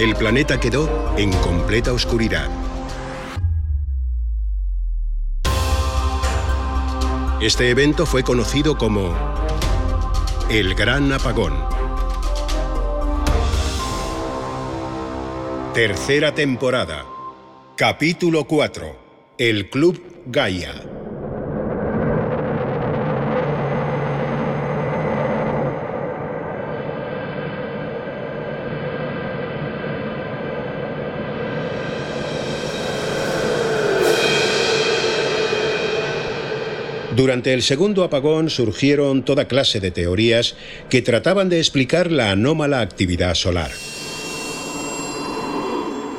El planeta quedó en completa oscuridad. Este evento fue conocido como el Gran Apagón. Tercera temporada. Capítulo 4. El Club Gaia. Durante el segundo apagón surgieron toda clase de teorías que trataban de explicar la anómala actividad solar.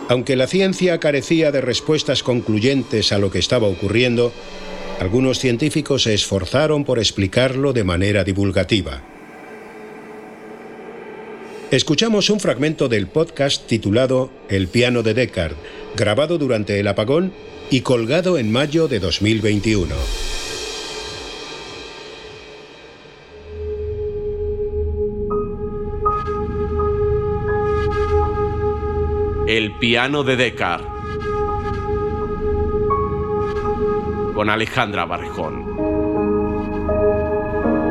Aunque la ciencia carecía de respuestas concluyentes a lo que estaba ocurriendo, algunos científicos se esforzaron por explicarlo de manera divulgativa. Escuchamos un fragmento del podcast titulado El piano de Descartes, grabado durante el apagón y colgado en mayo de 2021. El piano de Descartes. Con Alejandra Barrejón.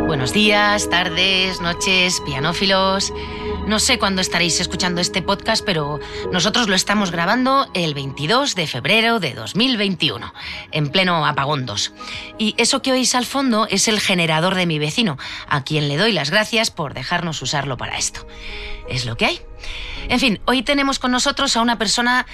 Buenos días, tardes, noches, pianófilos. No sé cuándo estaréis escuchando este podcast, pero nosotros lo estamos grabando el 22 de febrero de 2021, en pleno apagón 2. Y eso que oís al fondo es el generador de mi vecino, a quien le doy las gracias por dejarnos usarlo para esto. Es lo que hay. En fin, hoy tenemos con nosotros a una persona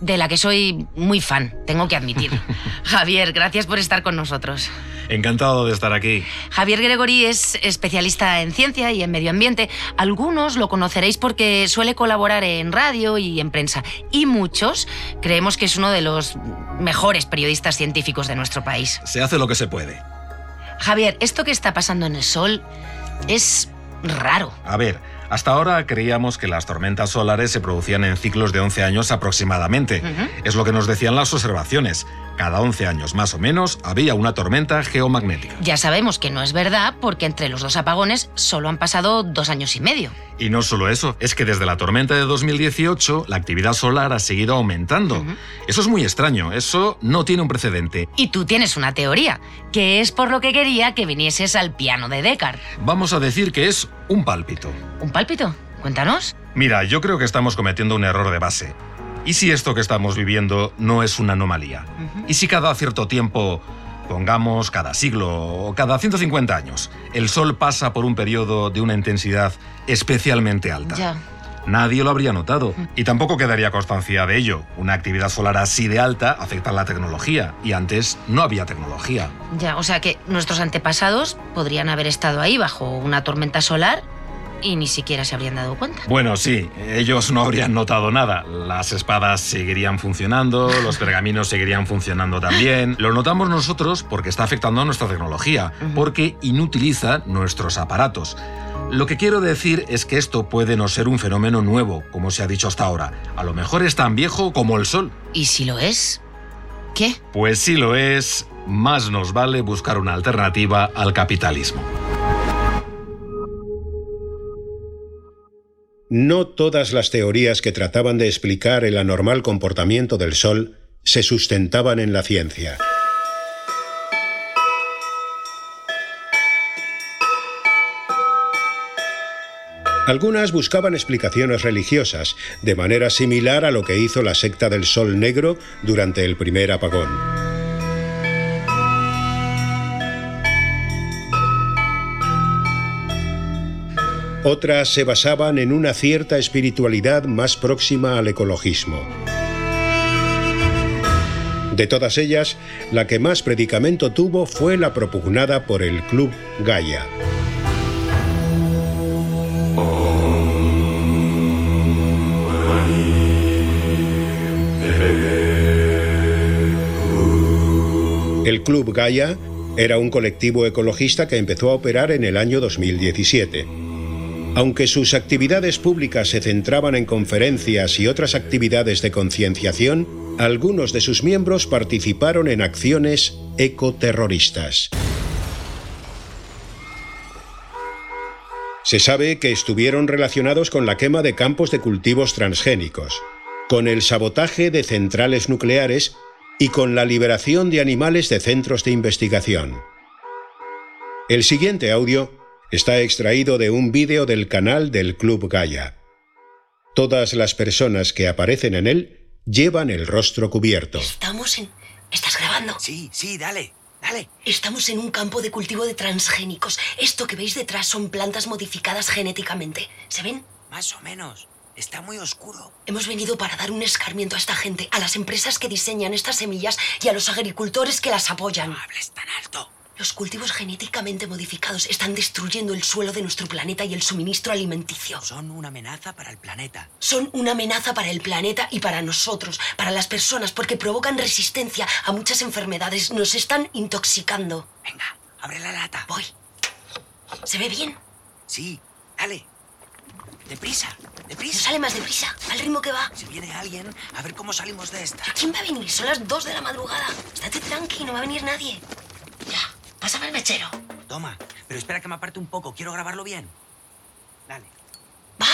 de la que soy muy fan, tengo que admitir. Javier, gracias por estar con nosotros. Encantado de estar aquí. Javier Gregory es especialista en ciencia y en medio ambiente. Algunos lo conoceréis porque suele colaborar en radio y en prensa. Y muchos creemos que es uno de los mejores periodistas científicos de nuestro país. Se hace lo que se puede. Javier, esto que está pasando en el Sol es raro. A ver, hasta ahora creíamos que las tormentas solares se producían en ciclos de 11 años aproximadamente. Es lo que nos decían las observaciones. Cada 11 años más o menos había una tormenta geomagnética. Ya sabemos que no es verdad porque entre los dos apagones solo han pasado dos años y medio. Y no solo eso, es que desde la tormenta de 2018 la actividad solar ha seguido aumentando. Eso es muy extraño, eso no tiene un precedente. Y tú tienes una teoría, que es por lo que quería que vinieses al piano de Descartes. Vamos a decir que es un pálpito. ¿Un pálpito? Cuéntanos. Mira, yo creo que estamos cometiendo un error de base. ¿Y si esto que estamos viviendo no es una anomalía? ¿Y si cada cierto tiempo, pongamos cada siglo o cada 150 años, el Sol pasa por un periodo de una intensidad especialmente alta? Ya. Nadie lo habría notado. Y tampoco quedaría constancia de ello. Una actividad solar así de alta afecta a la tecnología. Y antes no había tecnología. Ya, o sea que nuestros antepasados podrían haber estado ahí bajo una tormenta solar y ni siquiera se habrían dado cuenta. Bueno, sí, ellos no habrían notado nada. Las espadas seguirían funcionando, los pergaminos seguirían funcionando también. Lo notamos nosotros porque está afectando a nuestra tecnología, porque inutiliza nuestros aparatos. Lo que quiero decir es que esto puede no ser un fenómeno nuevo, como se ha dicho hasta ahora. A lo mejor es tan viejo como el Sol. ¿Y si lo es? ¿Qué? Pues si lo es, más nos vale buscar una alternativa al capitalismo. No todas las teorías que trataban de explicar el anormal comportamiento del Sol se sustentaban en la ciencia. Algunas buscaban explicaciones religiosas, de manera similar a lo que hizo la secta del Sol Negro durante el primer apagón. otras se basaban en una cierta espiritualidad más próxima al ecologismo. De todas ellas, la que más predicamento tuvo fue la propugnada por el Club Gaia. El Club Gaia era un colectivo ecologista que empezó a operar en el año 2017. Aunque sus actividades públicas se centraban en conferencias y otras actividades de concienciación, algunos de sus miembros participaron en acciones ecoterroristas. Se sabe que estuvieron relacionados con la quema de campos de cultivos transgénicos, con el sabotaje de centrales nucleares y con la liberación de animales de centros de investigación. El siguiente audio está extraído de un vídeo del canal del Club Gaia. Todas las personas que aparecen en él llevan el rostro cubierto. Estamos en... ¿Estás grabando? Sí, sí, dale, dale. Estamos en un campo de cultivo de transgénicos. Esto que veis detrás son plantas modificadas genéticamente. ¿Se ven? Más o menos. Está muy oscuro. Hemos venido para dar un escarmiento a esta gente, a las empresas que diseñan estas semillas y a los agricultores que las apoyan. No hables tan alto. Los cultivos genéticamente modificados están destruyendo el suelo de nuestro planeta y el suministro alimenticio. Son una amenaza para el planeta. Son una amenaza para el planeta y para nosotros, para las personas, porque provocan resistencia a muchas enfermedades. Nos están intoxicando. Venga, abre la lata. Voy. ¿Se ve bien? Sí, dale. Deprisa, No deprisa. sale más deprisa, al ritmo que va. Si viene alguien, a ver cómo salimos de esta. ¿Quién va a venir? Son las dos de la madrugada. Estate tranqui, no va a venir nadie. Ya, pásame el mechero. Toma, pero espera que me aparte un poco. Quiero grabarlo bien. Dale. ¿Va?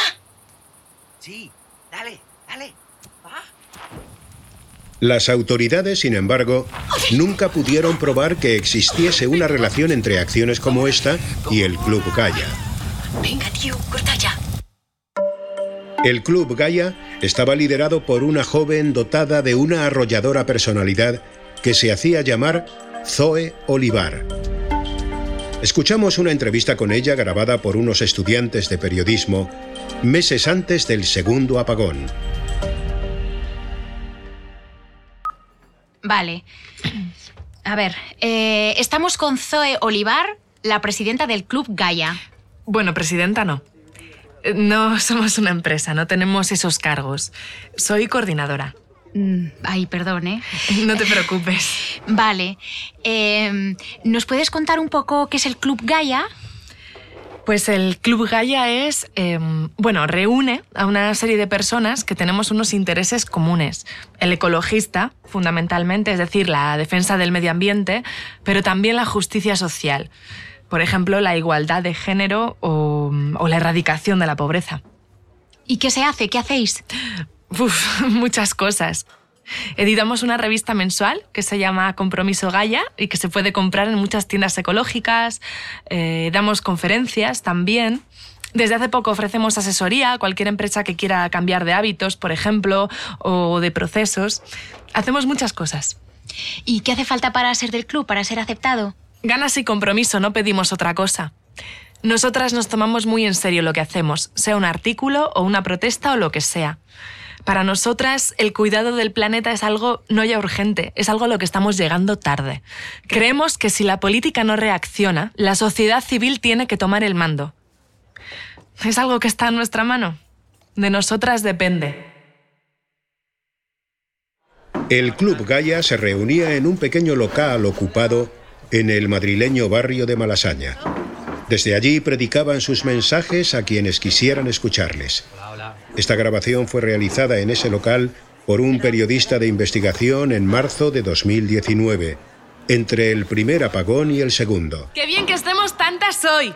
Sí, dale, dale. Va. Las autoridades, sin embargo, nunca pudieron probar que existiese una relación entre acciones como esta y el Club Gaia. Venga, tío, corta ya. El Club Gaia estaba liderado por una joven dotada de una arrolladora personalidad que se hacía llamar Zoe Olivar. Escuchamos una entrevista con ella grabada por unos estudiantes de periodismo meses antes del segundo apagón. Vale. A ver, eh, estamos con Zoe Olivar, la presidenta del Club Gaia. Bueno, presidenta no. Eh, No somos una empresa, no tenemos esos cargos. Soy coordinadora. Mm, Ay, perdón, ¿eh? No te preocupes. Vale. Eh, ¿Nos puedes contar un poco qué es el Club Gaia? Pues el Club Gaia es, eh, bueno, reúne a una serie de personas que tenemos unos intereses comunes. El ecologista, fundamentalmente, es decir, la defensa del medio ambiente, pero también la justicia social. Por ejemplo, la igualdad de género o, o la erradicación de la pobreza. ¿Y qué se hace? ¿Qué hacéis? Uf, muchas cosas. Editamos una revista mensual que se llama Compromiso Gaia y que se puede comprar en muchas tiendas ecológicas. Eh, damos conferencias también. Desde hace poco ofrecemos asesoría a cualquier empresa que quiera cambiar de hábitos, por ejemplo, o de procesos. Hacemos muchas cosas. ¿Y qué hace falta para ser del club, para ser aceptado? Ganas y compromiso, no pedimos otra cosa. Nosotras nos tomamos muy en serio lo que hacemos, sea un artículo o una protesta o lo que sea. Para nosotras, el cuidado del planeta es algo no ya urgente, es algo a lo que estamos llegando tarde. Creemos que si la política no reacciona, la sociedad civil tiene que tomar el mando. Es algo que está en nuestra mano. De nosotras depende. El Club Gaia se reunía en un pequeño local ocupado en el madrileño barrio de Malasaña. Desde allí predicaban sus mensajes a quienes quisieran escucharles. Esta grabación fue realizada en ese local por un periodista de investigación en marzo de 2019, entre el primer apagón y el segundo. ¡Qué bien que estemos tantas hoy!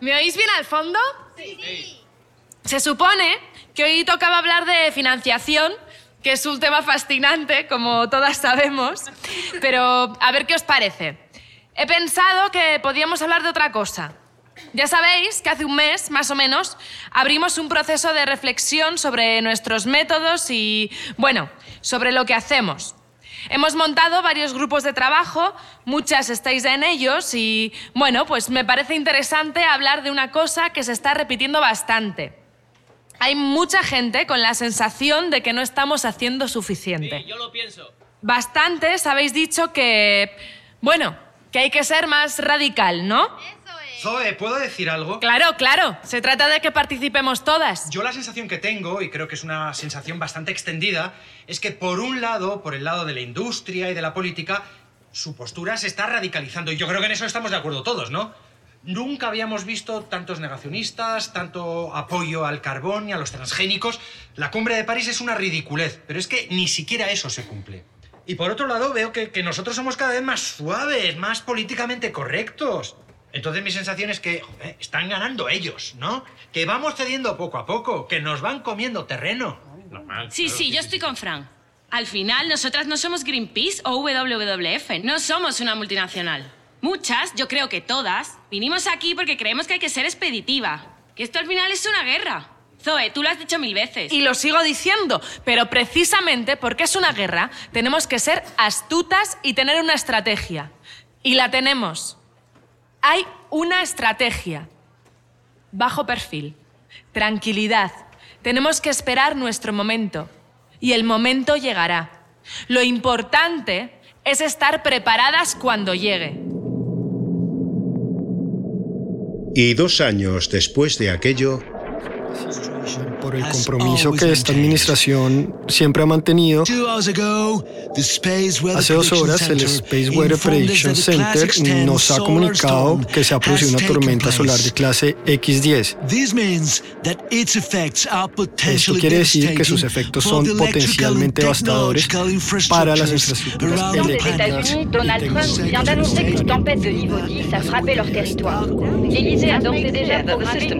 ¿Me oís bien al fondo? Sí. Se supone que hoy tocaba hablar de financiación, que es un tema fascinante, como todas sabemos. Pero a ver qué os parece. He pensado que podíamos hablar de otra cosa. Ya sabéis que hace un mes, más o menos, abrimos un proceso de reflexión sobre nuestros métodos y, bueno, sobre lo que hacemos. Hemos montado varios grupos de trabajo, muchas estáis en ellos y, bueno, pues me parece interesante hablar de una cosa que se está repitiendo bastante. Hay mucha gente con la sensación de que no estamos haciendo suficiente. yo lo pienso. Bastantes habéis dicho que, bueno, que hay que ser más radical, ¿no? Zoe, ¿puedo decir algo? Claro, claro. Se trata de que participemos todas. Yo la sensación que tengo, y creo que es una sensación bastante extendida, es que por un lado, por el lado de la industria y de la política, su postura se está radicalizando y yo creo que en eso estamos de acuerdo todos, ¿no? Nunca habíamos visto tantos negacionistas, tanto apoyo al carbón y a los transgénicos. La cumbre de París es una ridiculez, pero es que ni siquiera eso se cumple. Y por otro lado, veo que, que nosotros somos cada vez más suaves, más políticamente correctos. Entonces mi sensación es que joder, están ganando ellos, ¿no? Que vamos cediendo poco a poco, que nos van comiendo terreno. Normal, Sí, claro sí, yo estoy con Fran. Al final, nosotras no somos Greenpeace o WWF, no somos una multinacional. Muchas, yo creo que todas, vinimos aquí porque creemos que hay que ser expeditiva. Que esto al final es una guerra. Zoe, tú lo has dicho mil veces. Y lo sigo diciendo, pero precisamente porque es una guerra, tenemos que ser astutas y tener una estrategia. Y la tenemos. Hay una estrategia. Bajo perfil. Tranquilidad. Tenemos que esperar nuestro momento. Y el momento llegará. Lo importante es estar preparadas cuando llegue. Y dos años después de aquello, por el compromiso que esta administración siempre ha mantenido. Hace dos horas el Space Weather Prediction Center nos ha comunicado que se ha producido una tormenta solar de clase X10. Esto quiere decir que sus efectos son potencialmente devastadores para las infraestructuras eléctricas. Donald Trump vient d'annoncer qu'une tempête de niveau 10 a frappé leur territoire. L'Élysée a d'ores et déjà programmé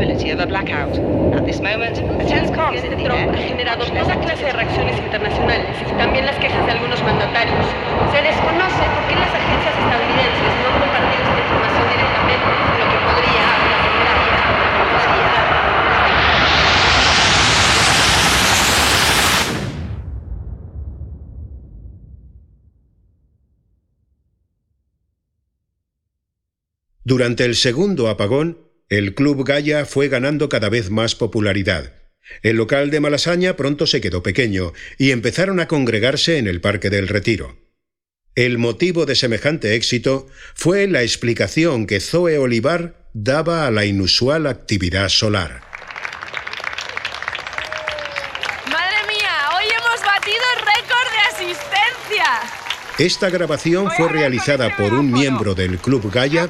possibility of a blackout. At this moment, in the air. ha generado toda clase de reacciones internacionales y también las quejas de algunos mandatarios. Se desconoce por qué las agencias estadounidenses no han compartido esta información directamente, lo que podría durante el segundo apagón, el Club Gaia fue ganando cada vez más popularidad. El local de Malasaña pronto se quedó pequeño y empezaron a congregarse en el Parque del Retiro. El motivo de semejante éxito fue la explicación que Zoe Olivar daba a la inusual actividad solar. ¡Madre mía! ¡Hoy hemos batido el récord de asistencia! Esta grabación fue realizada por un miembro del Club Gaia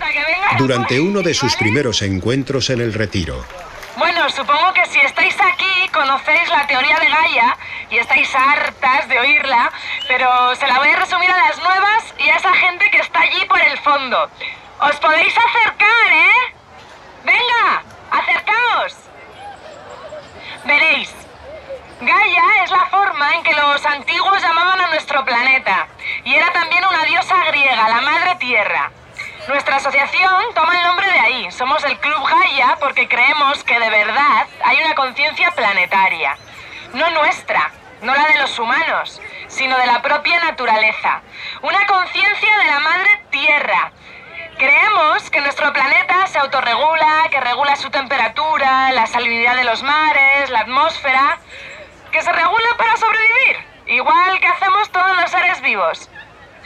durante uno de sus primeros encuentros en el Retiro. Bueno, supongo que si estáis aquí conocéis la teoría de Gaia y estáis hartas de oírla, pero se la voy a resumir a las nuevas y a esa gente que está allí por el fondo. Os podéis acercar, ¿eh? Venga, acercaos. Veréis, Gaia es la forma en que los antiguos llamaban a nuestro planeta y era también una diosa griega, la Madre Tierra. Nuestra asociación toma el nombre de ahí. Somos el Club Gaia porque creemos que de verdad hay una conciencia planetaria. No nuestra, no la de los humanos, sino de la propia naturaleza. Una conciencia de la Madre Tierra. Creemos que nuestro planeta se autorregula, que regula su temperatura, la salinidad de los mares, la atmósfera, que se regula para sobrevivir, igual que hacemos todos los seres vivos.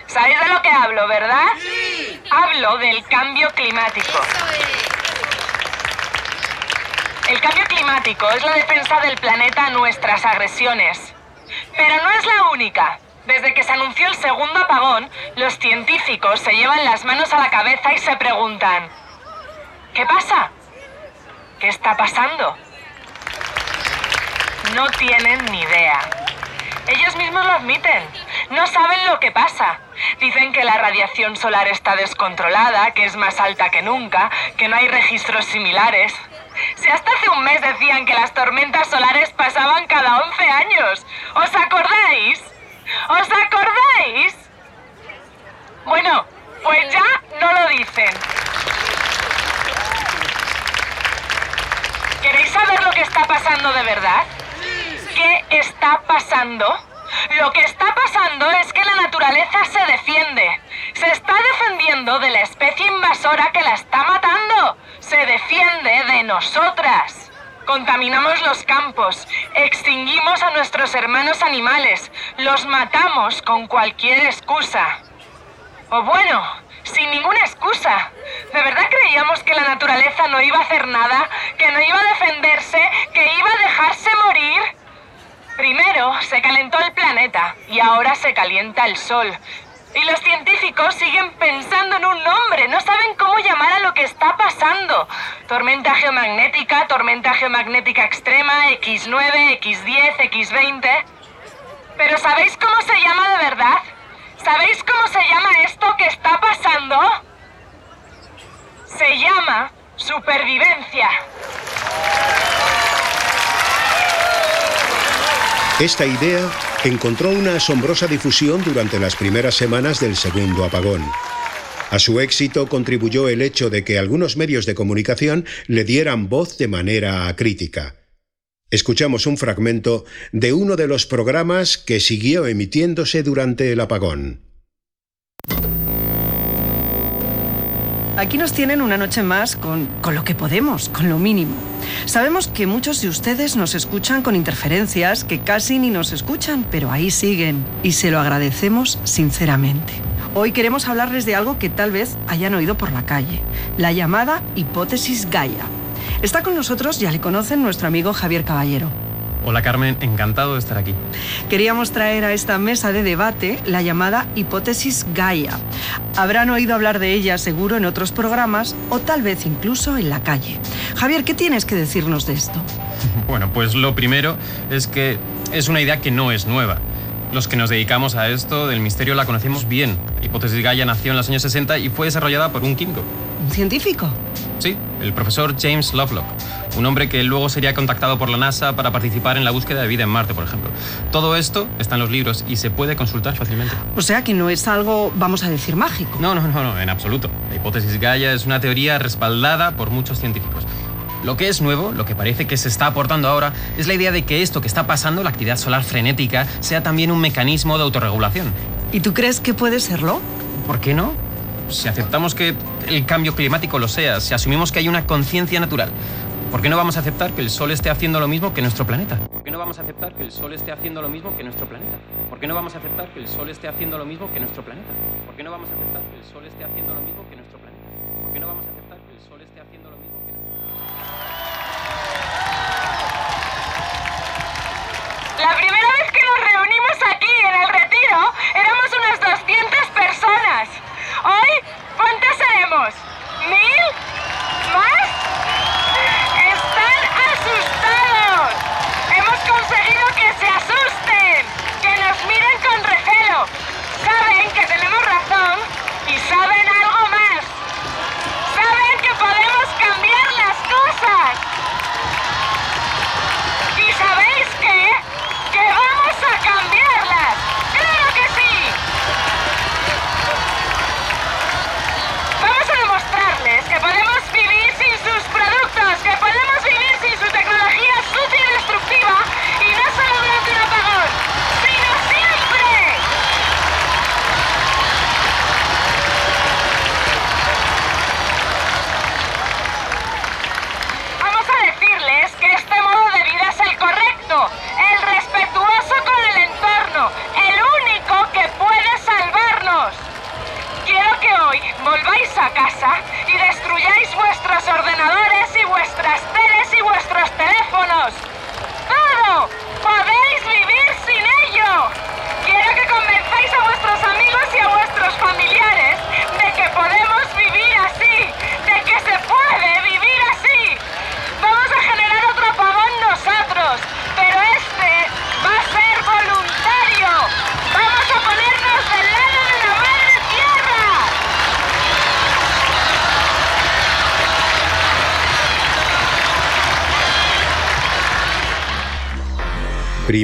¿Sabéis de lo que hablo, verdad? Hablo del cambio climático. El cambio climático es la defensa del planeta a nuestras agresiones. Pero no es la única. Desde que se anunció el segundo apagón, los científicos se llevan las manos a la cabeza y se preguntan, ¿qué pasa? ¿Qué está pasando? No tienen ni idea. Ellos mismos lo admiten. No saben lo que pasa. Dicen que la radiación solar está descontrolada, que es más alta que nunca, que no hay registros similares. Si hasta hace un mes decían que las tormentas solares pasaban cada 11 años. ¿Os acordáis? ¿Os acordáis? Bueno, pues ya no lo dicen. ¿Queréis saber lo que está pasando de verdad? ¿Qué está pasando? Lo que está pasando es que la naturaleza se defiende. Se está defendiendo de la especie invasora que la está matando. Se defiende de nosotras. Contaminamos los campos, extinguimos a nuestros hermanos animales, los matamos con cualquier excusa. O bueno, sin ninguna excusa. ¿De verdad creíamos que la naturaleza no iba a hacer nada? ¿Que no iba a defenderse? ¿Que iba a dejarse morir? Primero, se calentó el planeta y ahora se calienta el Sol. Y los científicos siguen pensando en un nombre, no saben cómo llamar a lo que está pasando. Tormenta geomagnética, tormenta geomagnética extrema, X9, X10, X20. Pero ¿sabéis cómo se llama de verdad? ¿Sabéis cómo se llama esto que está pasando? Se llama supervivencia. Esta idea encontró una asombrosa difusión durante las primeras semanas del segundo apagón. A su éxito contribuyó el hecho de que algunos medios de comunicación le dieran voz de manera crítica. Escuchamos un fragmento de uno de los programas que siguió emitiéndose durante el apagón. Aquí nos tienen una noche más con, con, lo que podemos, con lo mínimo. Sabemos que muchos de ustedes nos escuchan con interferencias, que casi ni nos escuchan, pero ahí siguen y se lo agradecemos sinceramente. Hoy queremos hablarles de algo que tal vez hayan oído por la calle, la llamada hipótesis Gaia. Está con nosotros, ya le conocen, nuestro amigo Javier Caballero. Hola Carmen, encantado de estar aquí. Queríamos traer a esta mesa de debate la llamada hipótesis Gaia. Habrán oído hablar de ella seguro en otros programas o tal vez incluso en la calle. Javier, ¿qué tienes que decirnos de esto? Bueno, pues lo primero es que es una idea que no es nueva. Los que nos dedicamos a esto del misterio la conocemos bien. La hipótesis Gaia nació en los años 60 y fue desarrollada por un químico. ¿Un científico? Sí, el profesor James Lovelock, un hombre que luego sería contactado por la NASA para participar en la búsqueda de vida en Marte, por ejemplo. Todo esto está en los libros y se puede consultar fácilmente. O sea que no es algo, vamos a decir, mágico. No, no, no, no, en absoluto. La hipótesis Gaia es una teoría respaldada por muchos científicos. Lo que es nuevo, lo que parece que se está aportando ahora, es la idea de que esto que está pasando, la actividad solar frenética, sea también un mecanismo de autorregulación. ¿Y tú crees que puede serlo? ¿Por qué no? Si aceptamos que el cambio climático lo sea, si asumimos que hay una conciencia natural, ¿por qué no vamos a aceptar que el Sol esté haciendo lo mismo que nuestro planeta? ¿Por qué no vamos a aceptar que el Sol esté haciendo lo mismo que nuestro planeta? ¿Por qué no vamos a aceptar que el Sol esté haciendo lo mismo que nuestro planeta? ¿Por qué no vamos a aceptar que el Sol esté haciendo lo mismo que nuestro planeta? ¿Por qué no vamos a aceptar que el Sol esté haciendo lo mismo que La primera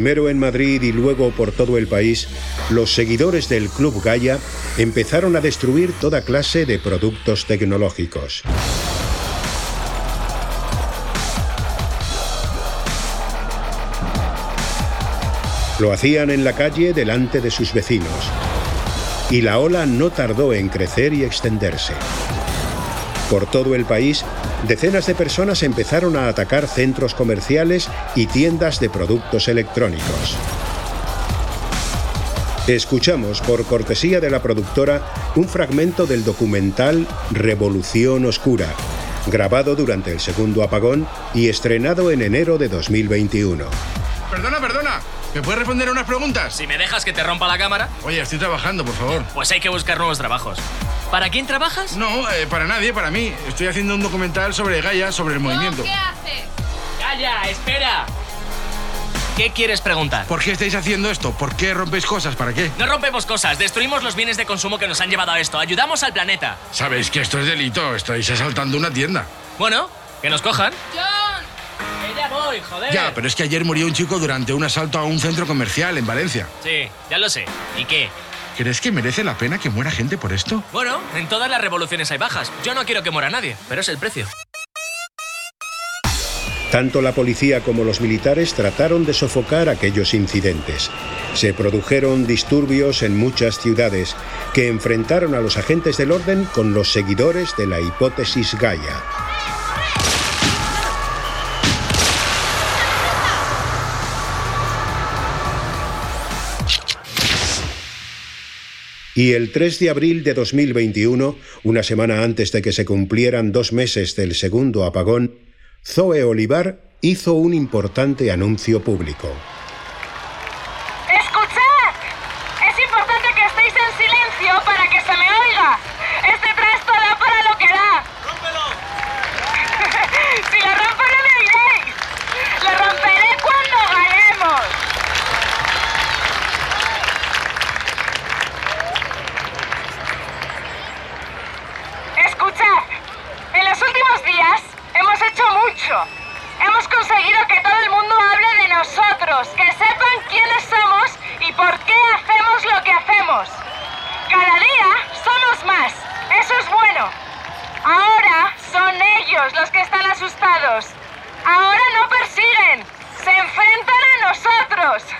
Primero en Madrid y luego por todo el país, los seguidores del Club Gaia empezaron a destruir toda clase de productos tecnológicos. Lo hacían en la calle delante de sus vecinos. Y la ola no tardó en crecer y extenderse. Por todo el país, decenas de personas empezaron a atacar centros comerciales y tiendas de productos electrónicos. Escuchamos, por cortesía de la productora, un fragmento del documental Revolución Oscura, grabado durante el segundo apagón y estrenado en enero de 2021. Perdona, perdona. ¿Me puedes responder a unas preguntas? Si me dejas que te rompa la cámara. Oye, estoy trabajando, por favor. Pues hay que buscar nuevos trabajos. ¿Para quién trabajas? No, eh, para nadie, para mí. Estoy haciendo un documental sobre Gaia, sobre el movimiento. ¿Qué haces? ¡Calla! ¡Espera! ¿Qué quieres preguntar? ¿Por qué estáis haciendo esto? ¿Por qué rompéis cosas? ¿Para qué? No rompemos cosas, destruimos los bienes de consumo que nos han llevado a esto. Ayudamos al planeta. Sabéis que esto es delito. Estáis asaltando una tienda. Bueno, que nos cojan. ¡John! Joder. Ya, pero es que ayer murió un chico durante un asalto a un centro comercial en Valencia. Sí, ya lo sé. ¿Y qué? ¿Crees que merece la pena que muera gente por esto? Bueno, en todas las revoluciones hay bajas. Yo no quiero que muera nadie, pero es el precio. Tanto la policía como los militares trataron de sofocar aquellos incidentes. Se produjeron disturbios en muchas ciudades que enfrentaron a los agentes del orden con los seguidores de la hipótesis Gaia. Y el 3 de abril de 2021, una semana antes de que se cumplieran dos meses del segundo apagón, Zoe Olivar hizo un importante anuncio público. ¡Escuchad! Es importante que estéis en silencio para que se me oiga. Este trasto da para lo que da. ¡Rómpelo! si lo rompo no me oiréis. Lo romperé cuando ganemos. Escuchad. En los últimos días hemos hecho mucho. Hemos conseguido que todo el mundo hable de nosotros, que sepan quiénes somos y por qué hacemos lo que hacemos. Cada día somos más. Eso es bueno. Ahora son ellos los que están asustados. Ahora no persiguen. Se enfrentan a nosotros.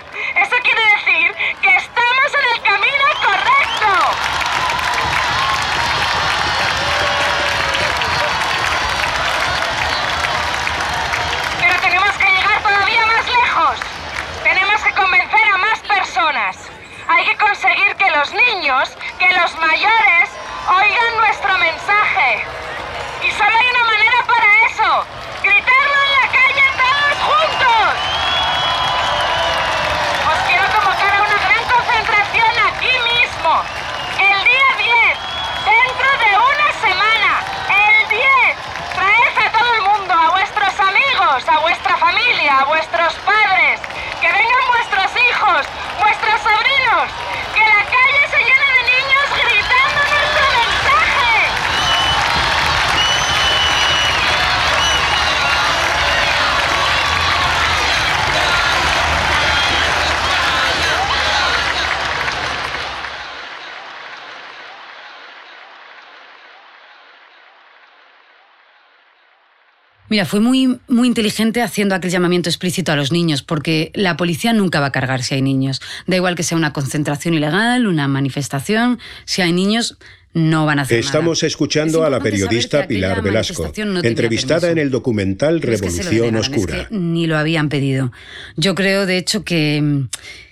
Mira, fue muy, muy inteligente haciendo aquel llamamiento explícito a los niños, porque la policía nunca va a cargar si hay niños. Da igual que sea una concentración ilegal, una manifestación, si hay niños, no van a hacer Estamos escuchando a la periodista Pilar Velasco, no entrevistada permiso. en el documental es que Revolución es Oscura. que ni lo habían pedido. Yo creo, de hecho, que,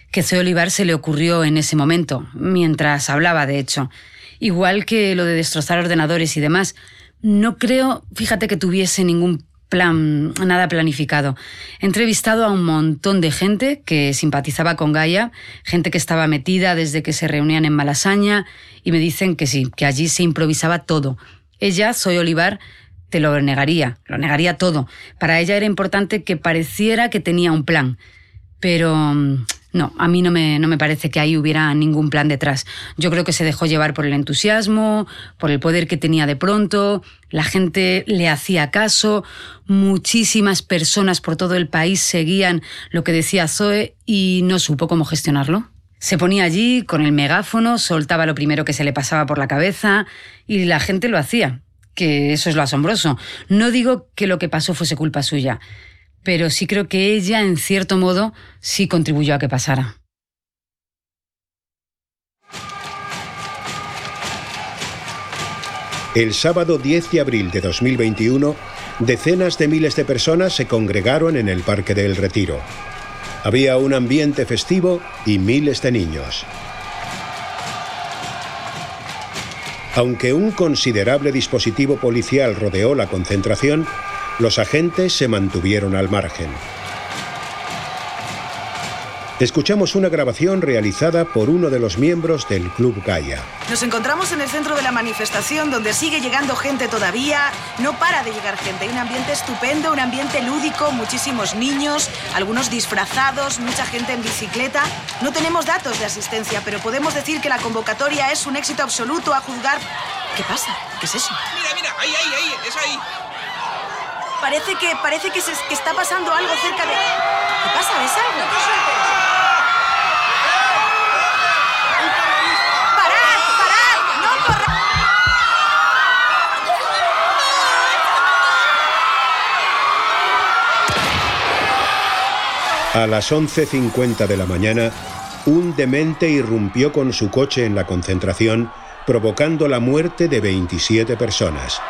que Zoe Olivar se le ocurrió en ese momento, mientras hablaba, de hecho. Igual que lo de destrozar ordenadores y demás. No creo, fíjate, que tuviese ningún plan, nada planificado. He entrevistado a un montón de gente que simpatizaba con Gaia, gente que estaba metida desde que se reunían en Malasaña, y me dicen que sí, que allí se improvisaba todo. Ella, soy Olivar, te lo negaría, lo negaría todo. Para ella era importante que pareciera que tenía un plan. Pero mm, no, a mí no me, no me parece que ahí hubiera ningún plan detrás. Yo creo que se dejó llevar por el entusiasmo, por el poder que tenía de pronto, la gente le hacía caso, muchísimas personas por todo el país seguían lo que decía Zoe y no supo cómo gestionarlo. Se ponía allí con el megáfono, soltaba lo primero que se le pasaba por la cabeza y la gente lo hacía, que eso es lo asombroso. No digo que lo que pasó fuese culpa suya, pero sí creo que ella, en cierto modo, sí contribuyó a que pasara. El sábado 10 de abril de 2021, decenas de miles de personas se congregaron en el Parque del Retiro. Había un ambiente festivo y miles de niños. Aunque un considerable dispositivo policial rodeó la concentración, los agentes se mantuvieron al margen. Escuchamos una grabación realizada por uno de los miembros del Club Gaia. Nos encontramos en el centro de la manifestación donde sigue llegando gente todavía. No para de llegar gente. Hay un ambiente estupendo, un ambiente lúdico, muchísimos niños, algunos disfrazados, mucha gente en bicicleta. No tenemos datos de asistencia, pero podemos decir que la convocatoria es un éxito absoluto a juzgar. ¿Qué pasa? ¿Qué es eso? Mira, mira, ahí, ahí, ahí, es ahí. Parece que parece que, se, que está pasando algo cerca de. ¿Qué pasa? ¿Ves algo? ¡Parad! ¡Parad! ¡No! A las 11.50 de la mañana, un demente irrumpió con su coche en la concentración, provocando la muerte de 27 personas.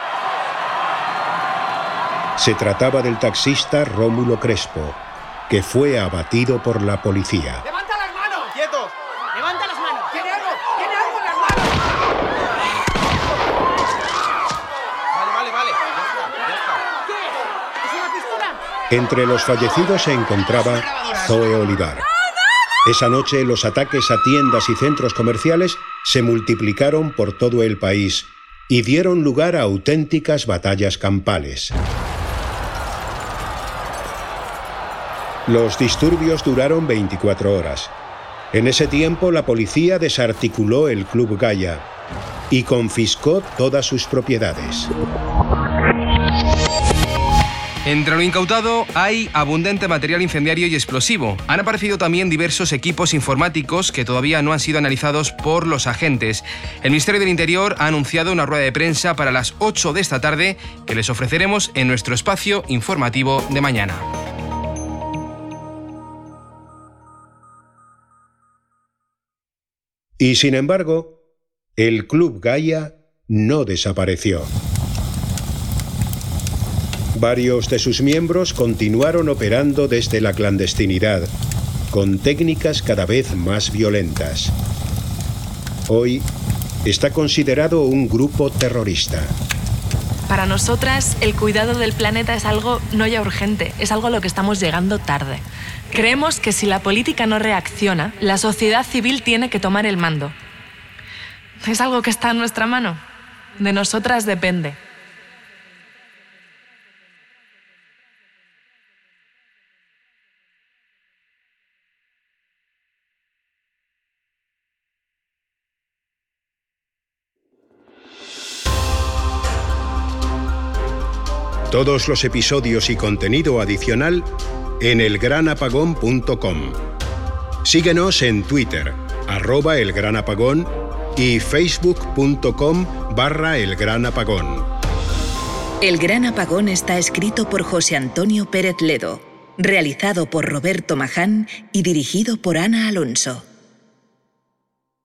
Se trataba del taxista Rómulo Crespo, que fue abatido por la policía. ¡Levanta las manos! ¡Quietos! ¡Levanta las manos! ¡Tiene algo! ¡Tiene algo en las manos! Vale, vale, vale. Ya está, ya está. ¿Es una pistola? Entre los fallecidos se encontraba Zoe Olivar. Esa noche los ataques a tiendas y centros comerciales se multiplicaron por todo el país y dieron lugar a auténticas batallas campales. Los disturbios duraron 24 horas. En ese tiempo la policía desarticuló el Club Gaia y confiscó todas sus propiedades. Entre lo incautado hay abundante material incendiario y explosivo. Han aparecido también diversos equipos informáticos que todavía no han sido analizados por los agentes. El Ministerio del Interior ha anunciado una rueda de prensa para las 8 de esta tarde que les ofreceremos en nuestro espacio informativo de mañana. Y sin embargo, el Club Gaia no desapareció. Varios de sus miembros continuaron operando desde la clandestinidad, con técnicas cada vez más violentas. Hoy está considerado un grupo terrorista. Para nosotras, el cuidado del planeta es algo no ya urgente, es algo a lo que estamos llegando tarde. Creemos que si la política no reacciona, la sociedad civil tiene que tomar el mando. Es algo que está en nuestra mano. De nosotras depende. Todos los episodios y contenido adicional en elgranapagón.com. Síguenos en Twitter, arroba elgranapagón y facebook.com barra elgranapagón. El Gran Apagón está escrito por José Antonio Pérez Ledo, realizado por Roberto Maján y dirigido por Ana Alonso.